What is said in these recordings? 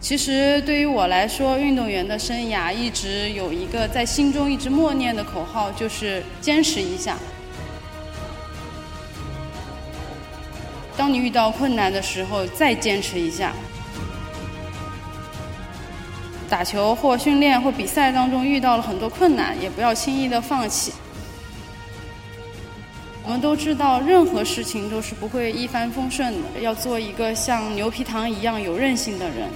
其实对于我来说，运动员的生涯一直有一个在心中一直默念的口号，就是坚持一下。当你遇到困难的时候，再坚持一下。打球或训练或比赛当中遇到了很多困难，也不要轻易的放弃。我们都知道，任何事情都是不会一帆风顺的，要做一个像牛皮糖一样有韧性的人。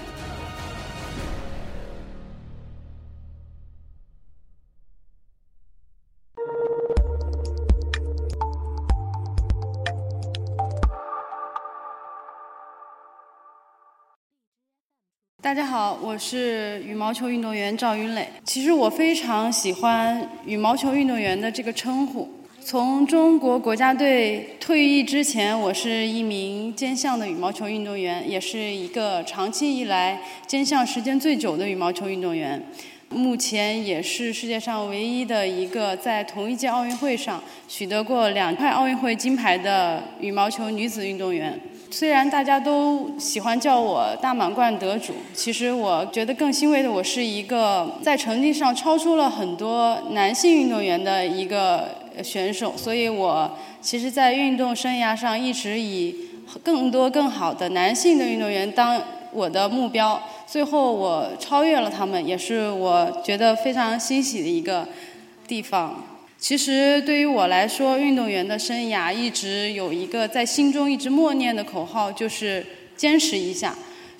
大家好，我是羽毛球运动员赵云磊。其实我非常喜欢羽毛球运动员的这个称呼。从中国国家队退役之前，我是一名兼项的羽毛球运动员，也是一个长期以来兼项时间最久的羽毛球运动员。目前也是世界上唯一的一个在同一届奥运会上取得过两块奥运会金牌的羽毛球女子运动员。虽然大家都喜欢叫我大满贯得主，其实我觉得更欣慰的，我是一个在成绩上超出了很多男性运动员的一个选手。所以我其实，在运动生涯上一直以更多更好的男性的运动员当我的目标。最后我超越了他们，也是我觉得非常欣喜的一个地方。其实对于我来说，运动员的生涯一直有一个在心中一直默念的口号，就是坚持一下。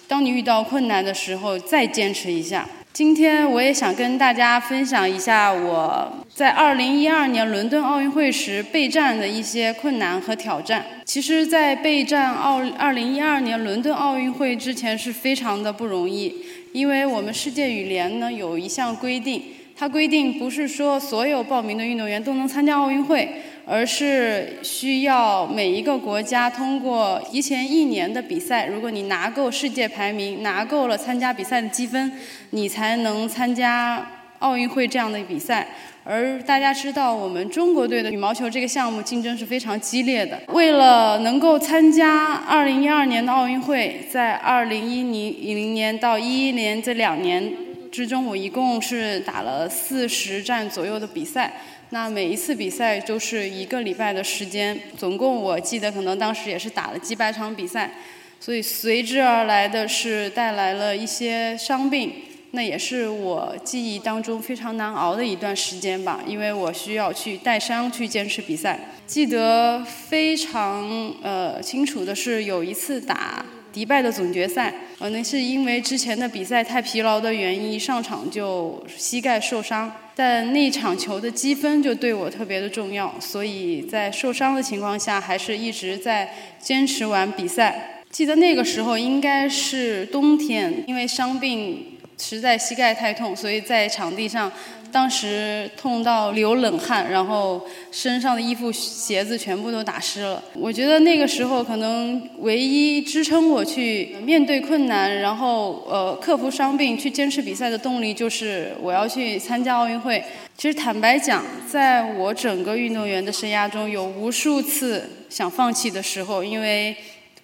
当你遇到困难的时候，再坚持一下。今天我也想跟大家分享一下我在2012年伦敦奥运会时备战的一些困难和挑战。其实，在备战奥2012年伦敦奥运会之前是非常的不容易，因为我们世界羽联呢有一项规定。它规定不是说所有报名的运动员都能参加奥运会，而是需要每一个国家通过提前一年的比赛，如果你拿够世界排名，拿够了参加比赛的积分，你才能参加奥运会这样的比赛。而大家知道，我们中国队的羽毛球这个项目竞争是非常激烈的。为了能够参加2012年的奥运会，在2010年到11年这两年。之中，我一共是打了四十站左右的比赛。那每一次比赛都是一个礼拜的时间，总共我记得可能当时也是打了几百场比赛。所以随之而来的是带来了一些伤病，那也是我记忆当中非常难熬的一段时间吧，因为我需要去带伤去坚持比赛。记得非常呃清楚的是有一次打。迪拜的总决赛，可能是因为之前的比赛太疲劳的原因，上场就膝盖受伤。但那场球的积分就对我特别的重要，所以在受伤的情况下，还是一直在坚持完比赛。记得那个时候应该是冬天，因为伤病实在膝盖太痛，所以在场地上。当时痛到流冷汗，然后身上的衣服、鞋子全部都打湿了。我觉得那个时候可能唯一支撑我去面对困难，然后呃克服伤病、去坚持比赛的动力，就是我要去参加奥运会。其实坦白讲，在我整个运动员的生涯中，有无数次想放弃的时候，因为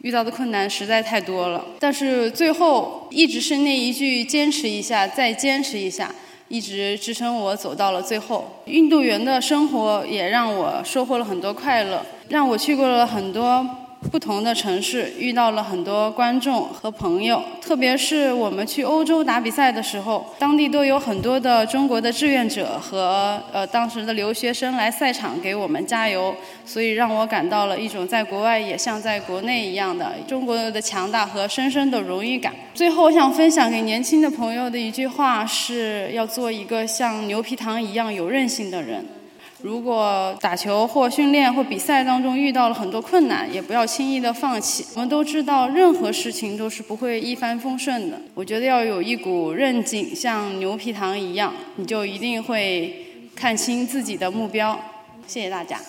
遇到的困难实在太多了。但是最后一直是那一句：坚持一下，再坚持一下。一直支撑我走到了最后。运动员的生活也让我收获了很多快乐，让我去过了很多。不同的城市遇到了很多观众和朋友，特别是我们去欧洲打比赛的时候，当地都有很多的中国的志愿者和呃当时的留学生来赛场给我们加油，所以让我感到了一种在国外也像在国内一样的中国的强大和深深的荣誉感。最后，我想分享给年轻的朋友的一句话是要做一个像牛皮糖一样有韧性的人。如果打球或训练或比赛当中遇到了很多困难，也不要轻易的放弃。我们都知道，任何事情都是不会一帆风顺的。我觉得要有一股韧劲，像牛皮糖一样，你就一定会看清自己的目标。谢谢大家。